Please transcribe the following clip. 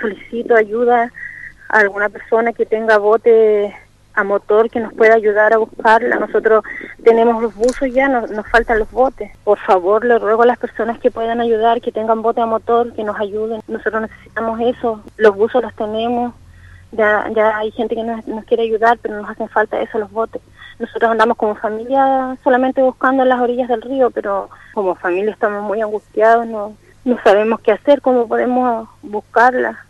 Solicito ayuda a alguna persona que tenga bote a motor que nos pueda ayudar a buscarla. Nosotros tenemos los buzos ya, nos, nos faltan los botes. Por favor, le ruego a las personas que puedan ayudar, que tengan bote a motor, que nos ayuden. Nosotros necesitamos eso. Los buzos los tenemos. Ya, ya hay gente que nos, nos quiere ayudar, pero nos hacen falta eso, los botes. Nosotros andamos como familia solamente buscando en las orillas del río, pero como familia estamos muy angustiados, no, no sabemos qué hacer, cómo podemos buscarla.